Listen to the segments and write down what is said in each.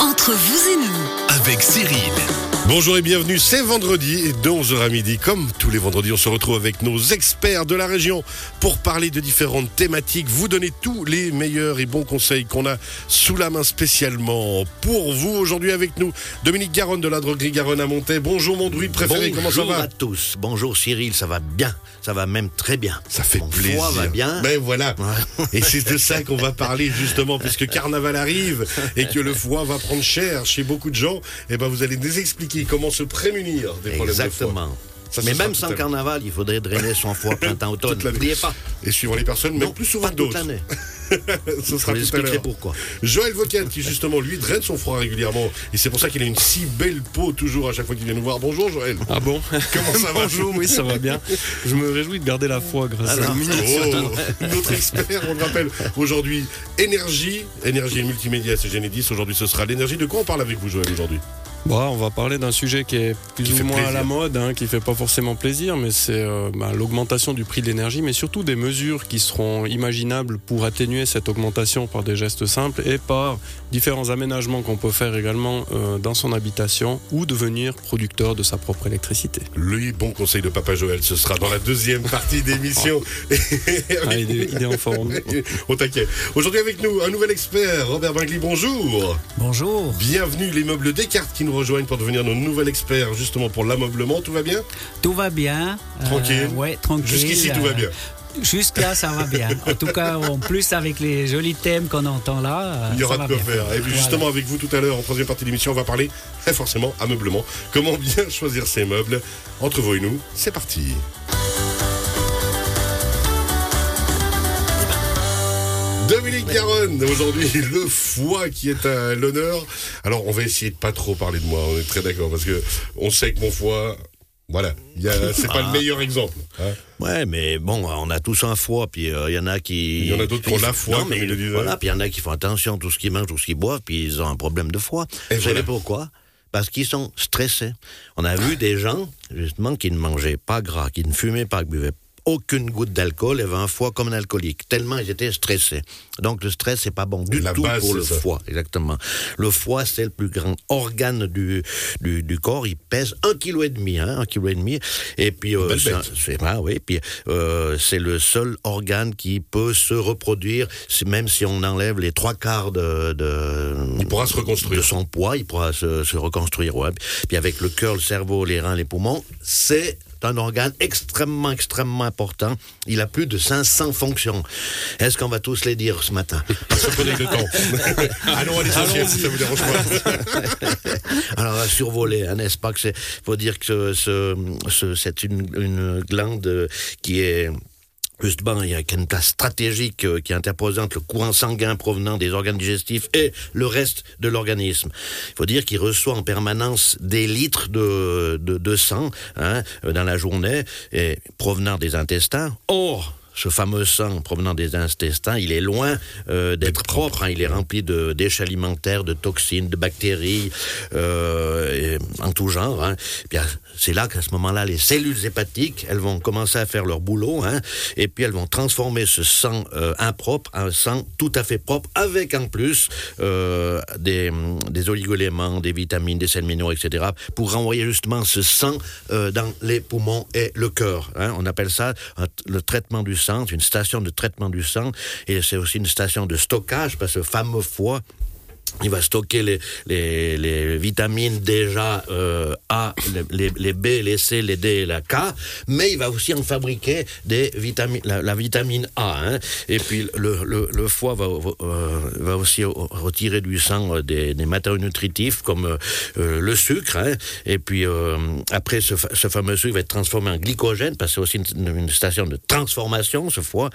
Entre vous et nous, avec Cyril. Bonjour et bienvenue, c'est vendredi et de 11h à midi, comme tous les vendredis, on se retrouve avec nos experts de la région pour parler de différentes thématiques, vous donner tous les meilleurs et bons conseils qu'on a sous la main spécialement pour vous. Aujourd'hui avec nous, Dominique Garonne de la droguerie Garonne à Montaix. Bonjour mon druide préféré, comment ça Bonjour va à tous. Bonjour Cyril, ça va bien. Ça va même très bien. Ça fait Mon plaisir. foie va bien. Ben voilà. Et c'est de ça qu'on va parler justement, puisque Carnaval arrive et que le foie va prendre cher chez beaucoup de gens. Et ben vous allez nous expliquer comment se prémunir des problèmes de foie. Exactement. Ça, Mais même sans carnaval, il faudrait drainer son foie printemps-automne. N'oubliez pas. Et suivant les personnes, même Non, plus souvent d'autres. Ce sera tout à l'heure. pourquoi. Joël Vocal, qui justement lui draine son froid régulièrement. Et c'est pour ça qu'il a une si belle peau toujours à chaque fois qu'il vient nous voir. Bonjour Joël. Ah bon? Comment ça va? Bonjour, oui, ça va bien. Je me réjouis de garder la foi grâce à Alors, Oh, notre expert, on le rappelle, aujourd'hui, énergie, énergie et multimédia, c'est Génédis. Aujourd'hui, ce sera l'énergie. De quoi on parle avec vous, Joël, aujourd'hui? Bon, on va parler d'un sujet qui est plus Qui ou moins à la mode, hein, qui fait pas forcément plaisir, mais c'est euh, bah, l'augmentation du prix de l'énergie, mais surtout des mesures qui seront imaginables pour atténuer cette augmentation par des gestes simples et par différents aménagements qu'on peut faire également euh, dans son habitation ou devenir producteur de sa propre électricité. Le bon conseil de Papa Joël, ce sera dans la deuxième partie d'émission. Ah, il, est, il est en forme. Au taquet. Aujourd'hui avec nous, un nouvel expert, Robert Bingli, bonjour. Bonjour. Bienvenue les meubles Descartes qui nous rejoignent pour devenir nos nouvel expert justement pour l'ameublement. Tout va bien? Tout va bien. Euh, Tranquille. ouais, tranquille. Jusqu'ici, tout va Euh, bien. Jusque-là, ça va bien. En tout cas, en plus, avec les jolis thèmes qu'on entend là. euh, Il y aura de quoi bien. faire. Et puis Voilà. justement avec vous tout à l'heure en troisième partie de l'émission, on va parler très forcément ameublement. Comment bien choisir ses meubles? Entre vous et nous, c'est parti. Dominique Garonne, aujourd'hui le foie qui est à l'honneur. Alors on va essayer de pas trop parler de moi, on est très d'accord parce que on sait que mon foie, voilà, c'est pas le meilleur exemple. hein. Ouais, mais bon, on a tous un foie, puis euh, il y en a qui. Il y en a d'autres qui ont la foi, Non, mais le voilà, puis il y en a qui font attention à tout ce qu'ils mangent, tout ce qu'ils boivent, puis ils ont un problème de foie. Et Vous voilà. savez pourquoi? Parce qu'ils sont stressés. On a vu des gens, justement, qui ne mangeaient pas gras, qui ne fumaient pas, qui buvaient aucune goutte d'alcool et avaient un foie comme un alcoolique, tellement ils étaient stressés. Donc le stress, c'est pas bon du La tout base, pour le ça. foie, exactement. Le foie, c'est le plus grand organe du, du, du corps. Il pèse un kilo et demi, hein, un kilo et demi. Et puis, euh, c'est ah oui, puis euh, c'est le seul organe qui peut se reproduire, même si on enlève les trois quarts de, de Il pourra se reconstruire. de son poids, il pourra se, se reconstruire. Ouais. Puis avec le cœur, le cerveau, les reins, les poumons, c'est un organe extrêmement, extrêmement important. Il a plus de 500 fonctions. Est-ce qu'on va tous les dire ce matin? Le temps. Allons à l'essentiel si ça vous dérange pas. Alors, à survoler, hein, n'est-ce pas que c'est, faut dire que ce, ce- c'est une, une glande euh, qui est Justement, il y a une place stratégique euh, qui est interposée entre le courant sanguin provenant des organes digestifs et le reste de l'organisme. Il faut dire qu'il reçoit en permanence des litres de, de, de sang hein, euh, dans la journée, et provenant des intestins. Or, ce fameux sang provenant des intestins, il est loin euh, d'être propre. hein. il est rempli de déchets alimentaires, de toxines, de bactéries, euh, et en tout genre. hein. Bien, c'est là qu'à ce moment-là, les cellules hépatiques, elles vont commencer à faire leur boulot, hein, et puis elles vont transformer ce sang euh, impropre en sang tout à fait propre, avec en plus des, des oligoéléments, des vitamines, des sels minéraux, etc., pour renvoyer justement ce sang dans les poumons et le cœur. hein. On appelle ça le traitement du sang, une station de traitement du sang, et c'est aussi une station de stockage, parce que fameux foie, il va stocker les, les, les vitamines déjà euh, A, les, les B, les C, les D et la K, mais il va aussi en fabriquer des vitamines, la, la vitamine A. hein. Et puis le, le, le foie va, euh, va aussi retirer du sang euh, des, des matériaux nutritifs comme euh, euh, le sucre. hein. Et puis euh, après, ce, ce fameux sucre va être transformé en glycogène, parce que c'est aussi une, une station de transformation, ce foie.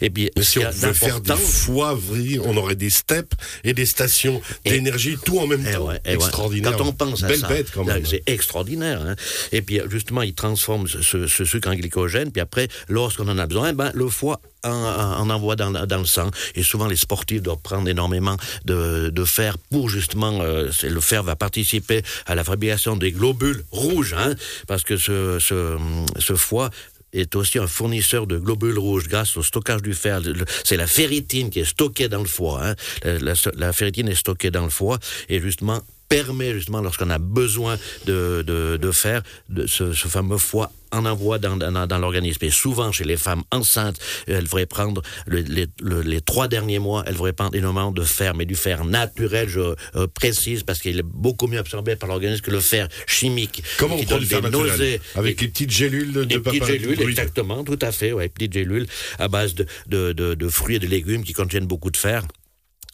Et puis, Mais si on veut faire foies, vri- on aurait des steps et des stations d'énergie, tout en même Eh temps. ouais, eh. Extraordinaire. Quand on pense à ça, bête quand là, même. c'est extraordinaire. hein. Et puis justement, il transforme ce, ce sucre en glycogène. Puis après, lorsqu'on en a besoin, ben, le foie en, en envoie dans, dans le sang. Et souvent, les sportifs doivent prendre énormément de, de fer pour justement, euh, le fer va participer à la fabrication des globules rouges, hein, parce que ce, ce, ce foie est aussi un fournisseur de globules rouges grâce au stockage du fer. C'est la ferritine qui est stockée dans le foie. hein. La, la- la ferritine est stockée dans le foie et justement permet justement lorsqu'on a besoin de, de, de fer, de ce, ce fameux foie en envoie dans, dans, dans l'organisme. Et souvent, chez les femmes enceintes, elles devraient prendre le- les, le- les trois derniers mois, elles devraient prendre énormément de fer, mais du fer naturel, je euh, précise, parce qu'il est beaucoup mieux absorbé par l'organisme que le fer chimique. Comment on prend du fer des naturel? nausées. Avec les petites gélules de, de Des petites papa gélules, exactement, tout à fait, ouais, petites gélules à base de, de, de, de fruits et de légumes qui contiennent beaucoup de fer.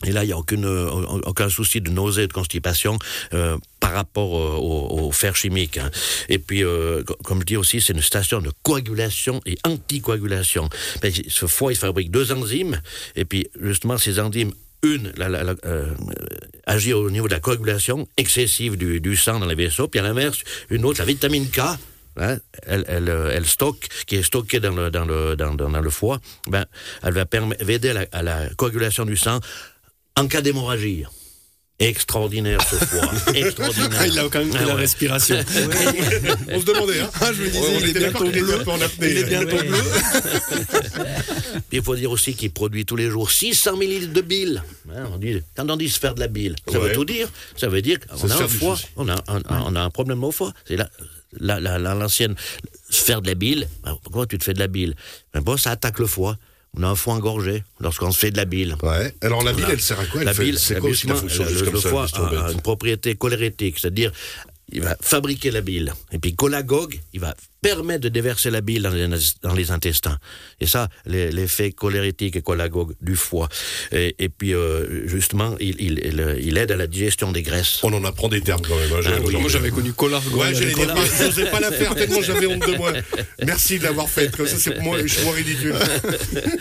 Et là, il n'y a aucune, euh, aucun souci de nausée et de constipation euh, par rapport euh, au, fer chimique. hein. Et puis, co- comme je dis aussi, c'est une station de coagulation et anticoagulation. Ben, ce foie, il fabrique deux enzymes, et puis justement, ces enzymes une agit au niveau de la coagulation excessive du, sang dans les vaisseaux, puis à l'inverse, une autre, la vitamine K, hein, elle, elle, stocke, qui est stockée dans le, dans le, dans, dans- le foie, ben, elle va aider à la coagulation du sang en cas d'hémorragie. Extraordinaire ce foie, extraordinaire. Il a quand même pris Ah la ouais. respiration. On se demandait, hein Ah, je me disais, On il est était bientôt bleu. Il est bientôt bleu. Il faut dire aussi qu'il produit tous les jours 600 millilitres de bile. Hein, on dit, quand on dit se faire de la bile, ça Ouais. veut tout dire. Ça veut dire qu'on a un foie, on a, un- un- on a un problème au foie. C'est la- la- la- la- l'ancienne se faire de la bile. Ben, Pourquoi tu te fais de la bile? Ben, bon, Ça attaque le foie. On a un foie engorgé lorsqu'on se fait de la bile. Ouais. Alors la bile, elle sert à quoi? Elle La fait- bile, c'est quoi aussi? La justement, fonction le, foie a, a une propriété cholérétique, c'est-à-dire il va fabriquer la bile. Et puis cholagogue, il va permettre de déverser la bile dans les, dans les intestins. Et ça, l'effet cholérétique et cholagogue du foie. Et, et puis euh, justement, il, il, il- il aide à la digestion des graisses. On en apprend des termes quand même. hein, Ah oui. Moi, j'avais connu. Ouais, j'allais dire, je n'osais pas la faire tellement j'avais honte de moi. Merci de l'avoir faite, comme ça c'est moi, je suis moins ridicule.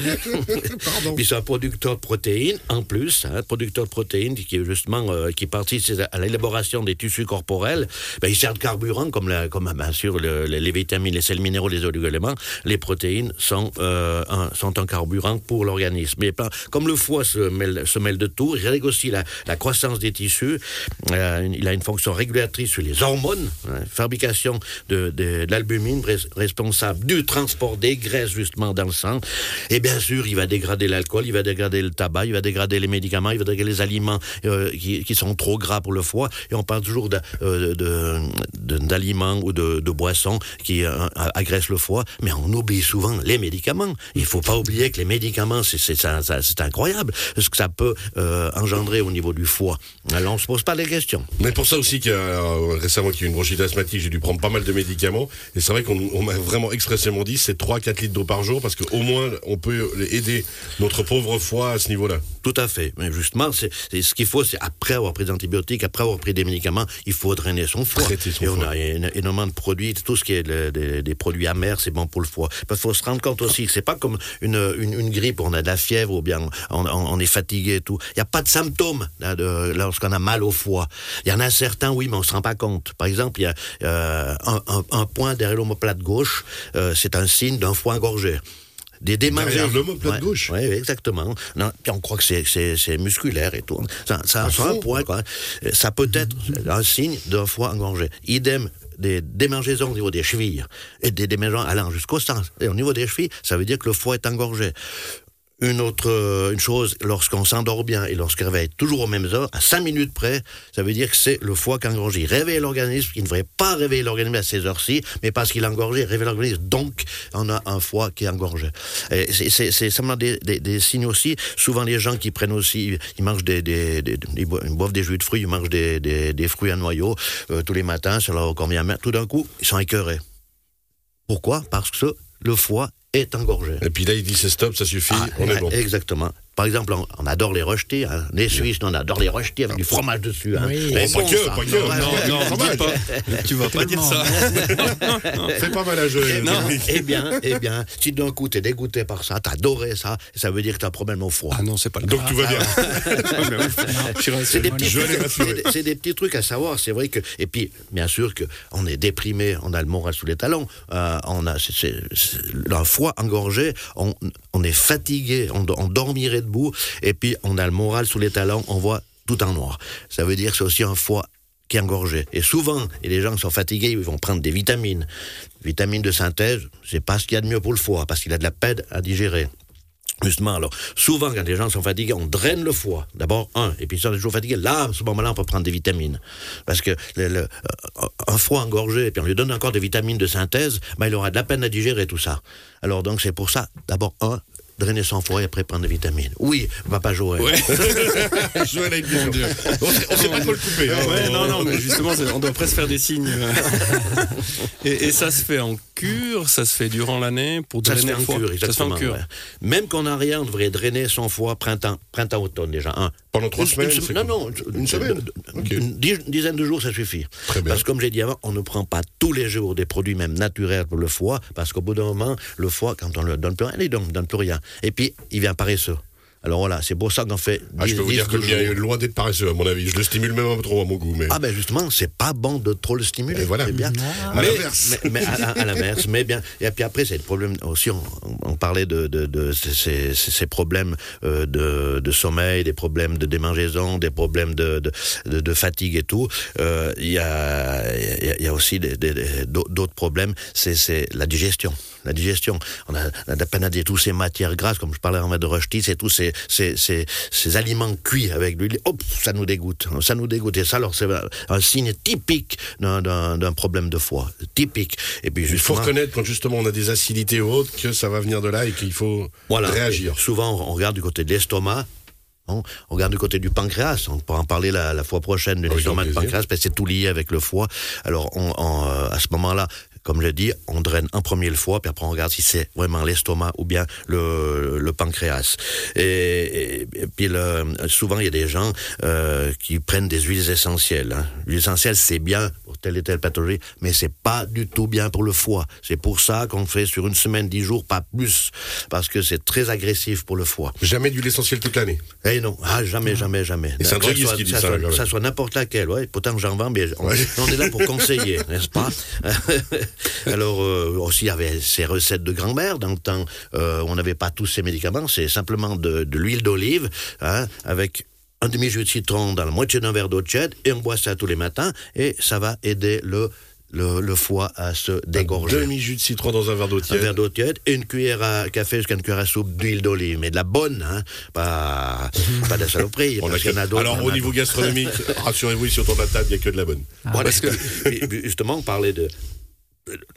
Pardon. Puis c'est un producteur de protéines, en plus, hein, producteur de protéines qui justement euh, qui participe à l'élaboration des tissus corporels. Ben, il sert de carburant, comme, comme bien sûr le- le- les vitamines, les sels minéraux, les oligo-éléments. Les protéines sont, euh, un, sont un carburant pour l'organisme. Mais pas- comme le foie se mêle, se mêle de tout, il règle aussi la, la croissance des tissus. Euh, il a une fonction régulatrice sur les hormones, hein, fabrication de, de, l'albumine res- responsable du transport des graisses justement dans le sang. Et bien sûr, il va dégrader l'alcool, il va dégrader le tabac, il va dégrader les médicaments, il va dégrader les aliments qui, qui sont trop gras pour le foie. Et on parle toujours de- d'aliments ou de, boissons qui euh, agressent le foie, mais on oublie souvent les médicaments. Il faut pas oublier que les médicaments, c'est incroyable ce que ça peut euh, engendrer au niveau du foie. Alors on se pose pas les questions. Mais pour ça aussi qu'il euh, récemment qu'il y a eu une bronchite asthmatique, j'ai dû prendre pas mal de médicaments. Et c'est vrai qu'on on m'a vraiment expressément dit c'est 3-4 litres d'eau par jour parce qu'au moins on peut aider notre pauvre foie à ce niveau-là. Tout à fait. Mais justement, c'est ce qu'il faut, c'est après avoir pris des antibiotiques, après avoir pris des médicaments, il faut drainer son foie. Son Et on foie. a éno- énormément de produits, tout ce qui est le- des, des produits amers, c'est bon pour le foie. Il faut se rendre compte aussi que c'est pas comme une, une, une grippe, on a de la fièvre ou bien on, on- on est fatigué et tout. Il n'y a pas de symptômes lorsqu'on a mal au foie. Il y en a certains, oui, mais on se rend pas compte. Par exemple, il y a euh, un, un- un point derrière l'omoplate gauche, euh, c'est un signe d'un foie engorgé. Des démangeaisons. Derrière l'omoplate Ouais, gauche Oui, exactement. Non, puis on croit que c'est- c'est c'est musculaire et tout. Ça, ça, Ah ça a un point, quoi. Euh, Ça peut être un signe d'un foie engorgé. Idem des démangeaisons au niveau des chevilles et des démangeaisons allant jusqu'au sang. Et au niveau des chevilles, ça veut dire que le foie est engorgé. Une autre euh, une chose, lorsqu'on s'endort bien et lorsqu'on réveille toujours aux mêmes heures, à 5 minutes près, ça veut dire que c'est le foie qui a engorgé. Il réveille l'organisme, il ne devrait pas réveiller l'organisme à ces heures-ci, mais parce qu'il a engorgé, il réveille l'organisme, donc on a un foie qui est engorgé. C'est simplement des, des, signes aussi. Souvent, les gens qui prennent aussi, ils mangent des, ils bo- ils boivent des jus de fruits, ils mangent des, fruits à noyaux euh, tous les matins, ça leur convient. Tout d'un coup, ils sont écœurés. Pourquoi? Parce que le foie est. Et puis là il dit c'est stop, ça suffit, Ah, on est bon. Exactement. Par exemple, on, on adore les rejetés. Hein. Les Suisses, on adore les rejetés avec du fromage dessus. Hein. Oui. C'est Oh, pas bon, que, ça. pas que. Non. Non, dis pas. Tu vas pas dire ça. Fais pas mal à jouer. Eh bien, eh bien, eh bien, si d'un coup t'es dégoûté par ça, t'as adoré ça, ça veut dire que t'as un problème au foie. Ah non, c'est pas le Donc cas. tout va bien. C'est des, petits trucs, c'est des- c'est petits à savoir. C'est vrai que et puis bien sûr que on est déprimé, on a le moral sous les talons, euh, on a c'est- c'est- c'est- un foie engorgé, on, on est fatigué, on, on dormirait debout et puis on a le moral sous les talons, on voit tout en noir. Ça veut dire que c'est aussi un foie qui est engorgé. Et souvent, et les gens sont fatigués, ils vont prendre des vitamines. Vitamines de synthèse, c'est pas ce qu'il y a de mieux pour le foie, parce qu'il a de la peine à digérer. Justement, alors, souvent, quand les gens sont fatigués, on draine le foie. D'abord, un. Et puis, si on est toujours fatigué, là, à ce moment-là, on peut prendre des vitamines. Parce que le, euh, un foie engorgé, et puis on lui donne encore des vitamines de synthèse, ben, il aura de la peine à digérer tout ça. Alors, donc, c'est pour ça, d'abord, un, drainer son foie et après prendre des vitamines. Oui, papa Joël. Ouais. Joël a une question. On sait, on sait pas trop le couper. hein. Ouais, non, non, mais justement, on doit presque faire des signes. et, et ça se fait en cure, ça se fait durant l'année pour Ça se drainer fait le en foie. cure, ça se fait exactement. en cure. ouais. Même qu'on n'a rien, on devrait drainer son foie printemps, printemps-automne déjà. Un. Pendant trois Une- semaines une Non, non, Une semaine. Une dizaine de jours, ça suffit. Très bien. Parce que comme j'ai dit avant, on ne prend pas tous les jours des produits même naturels pour le foie, parce qu'au bout d'un moment, le foie, quand on ne le donne plus rien, il ne donne plus rien. Et puis, il vient paresseux. Alors voilà, c'est pour ça qu'on fait 10, Ah, je peux vous dire que le 12 mien est loin d'être paresseux, à mon avis. Je le stimule même un peu trop à mon goût. Mais... Ah ben justement, c'est pas bon de trop le stimuler. Et voilà. bien. À Mais- l'inverse. Mais, mais à, à- à l'inverse, mais bien. Et puis après, c'est le problème aussi. On, on parlait de, de, de ces, ces- ces problèmes euh, de, de sommeil, des problèmes de démangeaison, des problèmes de, de, de- de fatigue et tout. Euh, Il y, a, il y a- il y a aussi des- des- des- d'autres problèmes. C'est c'est la digestion. La digestion. On a, on a de la peine à dire toutes ces matières grasses, comme je parlais en de rechtis, c'est tous ces, ces, ces, ces aliments cuits avec l'huile. Hop, ça nous dégoûte. Ça nous dégoûte. Et ça, alors, c'est un signe typique d'un- problème de foie. Typique. Et puis, Il faut reconnaître quand justement on a des acidités ou autres que ça va venir de là et qu'il faut voilà. réagir. Souvent, on regarde du côté de l'estomac. hein, on regarde du côté du pancréas. On pourra en parler la, la fois prochaine de l'estomac grand de pancréas, parce que c'est tout lié avec le foie. Alors, on, on, euh, à ce moment-là, comme je l'ai dit, on draine en premier le foie, puis après on regarde si c'est vraiment l'estomac ou bien le, le pancréas. Et, et- et puis le- souvent, il y a des gens euh, qui prennent des huiles essentielles. Hein. L'huile essentielle, c'est bien pour telle et telle pathologie, mais c'est pas du tout bien pour le foie. C'est pour ça qu'on fait sur une semaine, dix jours, pas plus, parce que c'est très agressif pour le foie. Jamais d'huile essentielle toute l'année? Eh non, ah, jamais, jamais, jamais. Et c'est un droguiste soit- qui dit ça ça, soit- ça soit n'importe laquelle, ouais. Pourtant, j'en vends, mais on, Ouais. on est là pour conseiller, n'est-ce pas? Alors, euh, aussi, il y avait ces recettes de grand-mère. Dans le temps, euh, on n'avait pas tous ces médicaments. C'est simplement de, de l'huile d'olive, hein, avec un demi-jus de citron dans la moitié d'un verre d'eau tiède, et on boit ça tous les matins, et ça va aider le, le, le foie à se dégorger. Demi-jus de citron dans un verre d'eau Un tiède. verre d'eau tiède et une cuillère à café jusqu'à une cuillère à soupe d'huile d'olive, mais de la bonne, hein, pas, pas de la saloperie. On a a que- d'autres, Alors au a niveau gastronomique, rassurez-vous, ici autour de la table, il n'y a que de la bonne. Voilà, parce que justement, on parlait de.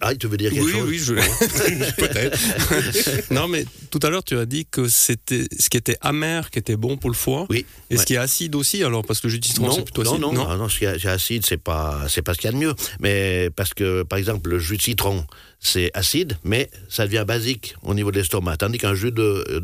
Ah, tu veux dire quelque Oui, chose oui, je... Peut-être. non, mais tout à l'heure, tu as dit que c'était ce qui était amer qui était bon pour le foie. Oui. Et ouais. ce qui est acide aussi, alors, parce que le jus de citron, Non, c'est plutôt non, acide. non, non, non, ce qui est acide, c'est pas, c'est pas ce qu'il y a de mieux. Mais parce que, par exemple, le jus de citron, c'est acide, mais ça devient basique au niveau de l'estomac. Tandis qu'un jus de,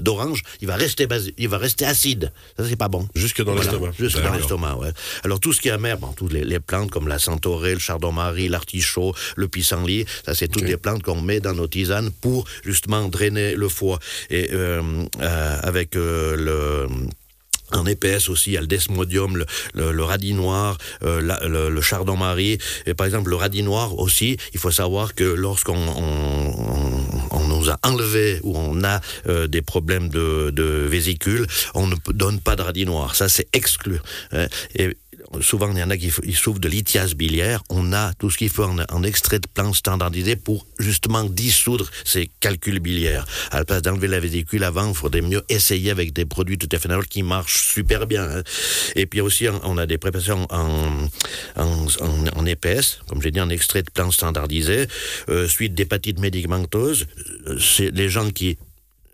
d'orange, il va rester basi- il va rester acide. Ça, c'est pas bon. Jusque dans Voilà, l'estomac. Jusque dans l'estomac, ouais. Alors tout ce qui est amer, bon, toutes les, les plantes comme la centaurée, le chardon-marie, l'artichaut, le pissenlit, ça c'est toutes Ok. des plantes qu'on met dans nos tisanes pour justement drainer le foie. Et euh, euh, avec euh, le en épaisse aussi, il y a le desmodium, le, le, le radis noir, euh, le, le chardon-marie. Et par exemple, le radis noir aussi, il faut savoir que lorsqu'on on, on- on nous a enlevé ou on a euh, des problèmes de, de vésicule, on ne donne pas de radis noir. Ça, c'est exclu. hein. Souvent, il y en a qui souffrent de lithiase biliaire. On a tout ce qu'il faut en, extrait de plantes standardisé pour justement dissoudre ces calculs biliaires. À la place d'enlever la vésicule avant, il faudrait mieux essayer avec des produits tout à fait qui marchent super bien. hein. Et puis aussi, on- a des préparations en, en, en, épaisse, comme j'ai dit, en extrait de plantes standardisées, euh, suite d'hépatite médicamenteuse. Euh, C'est les gens qui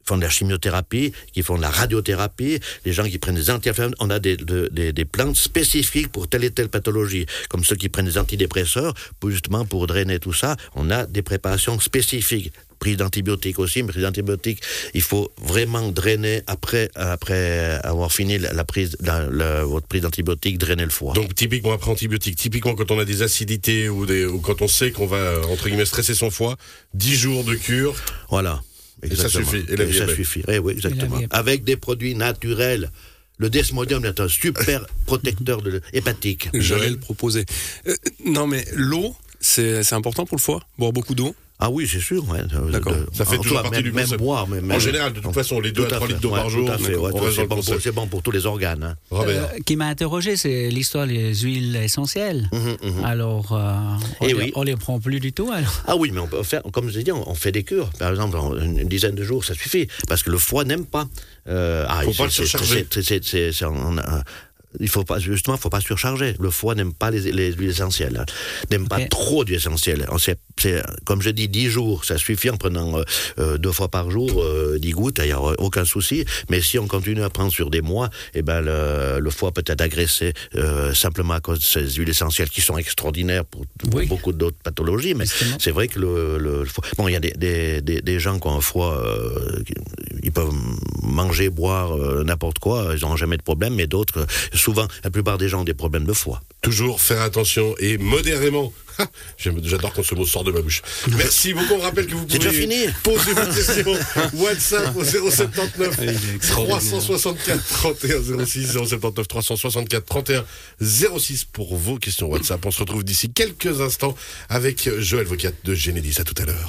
font de la chimiothérapie, qui font de la radiothérapie, les gens qui prennent des anti-inflammatoires, on a des, de- des, des plantes spécifiques pour telle et telle pathologie, comme ceux qui prennent des antidépresseurs, justement pour drainer tout ça, on a des préparations spécifiques. Prise d'antibiotiques aussi, mais prise d'antibiotiques, il faut vraiment drainer après, après avoir fini la, la prise, la- la- votre prise d'antibiotiques, drainer le foie. Donc typiquement après antibiotiques, typiquement quand on a des acidités ou, des, ou quand on sait qu'on va entre guillemets stresser son foie, 10 jours de cure. Voilà. Et ça Exactement. suffit. Et la vie est ça. Eh oui, exactement. Avec des produits naturels. Le desmodium est un super protecteur de hépatique. J'allais le proposer. Euh, non, mais l'eau, c'est c'est important pour le foie? Boire beaucoup d'eau? Ah oui, c'est sûr. ouais, D'accord. de- Ça fait en toujours partie même, du même boire, mais- En même- général, de toute façon, les 2 Tout à à 3 fait, litres d'eau ouais, par jour, ouais, c'est bon, bon pour tous les organes. hein. Robert. Euh, qui m'a interrogé, c'est l'histoire des huiles essentielles. Mhm, mhm. Alors, euh, on, Eh oui. on les prend plus du tout. Alors. Ah oui, mais on peut faire, comme je l'ai dit, on on fait des cures. Par exemple, en une, dizaine de jours, ça suffit. Parce que le foie n'aime pas. Euh, ah, Faut pas le c'est- surcharger. c'est- il faut pas, justement, faut pas surcharger. Le foie n'aime pas les, les huiles essentielles. hein. N'aime pas trop d'huiles essentielles. On sait- c'est, comme je dis, 10 jours, ça suffit en prenant euh, euh, deux fois par jour, euh, 10 gouttes, il n'y a aucun souci. Mais si on continue à prendre sur des mois, eh ben, le, le foie peut être agressé euh, simplement à cause de ces huiles essentielles qui sont extraordinaires pour, pour Oui. beaucoup d'autres pathologies. Mais c'est vrai que le, le- le foie. Bon, il y a des, des, des, des gens qui ont un foie, euh, ils peuvent manger, boire euh, n'importe quoi, ils n'ont jamais de problème, mais d'autres, souvent, la plupart des gens ont des problèmes de foie. Toujours faire attention et modérément. J'adore quand ce mot sort de ma bouche. Merci beaucoup. On rappelle que vous pouvez déjà fini poser vos questions. WhatsApp au 079 Il est extraordinaire. 364 31 06 079 364 31 06 pour vos questions WhatsApp. On se retrouve d'ici quelques instants avec Joël Vocat de Génédis. À tout à l'heure.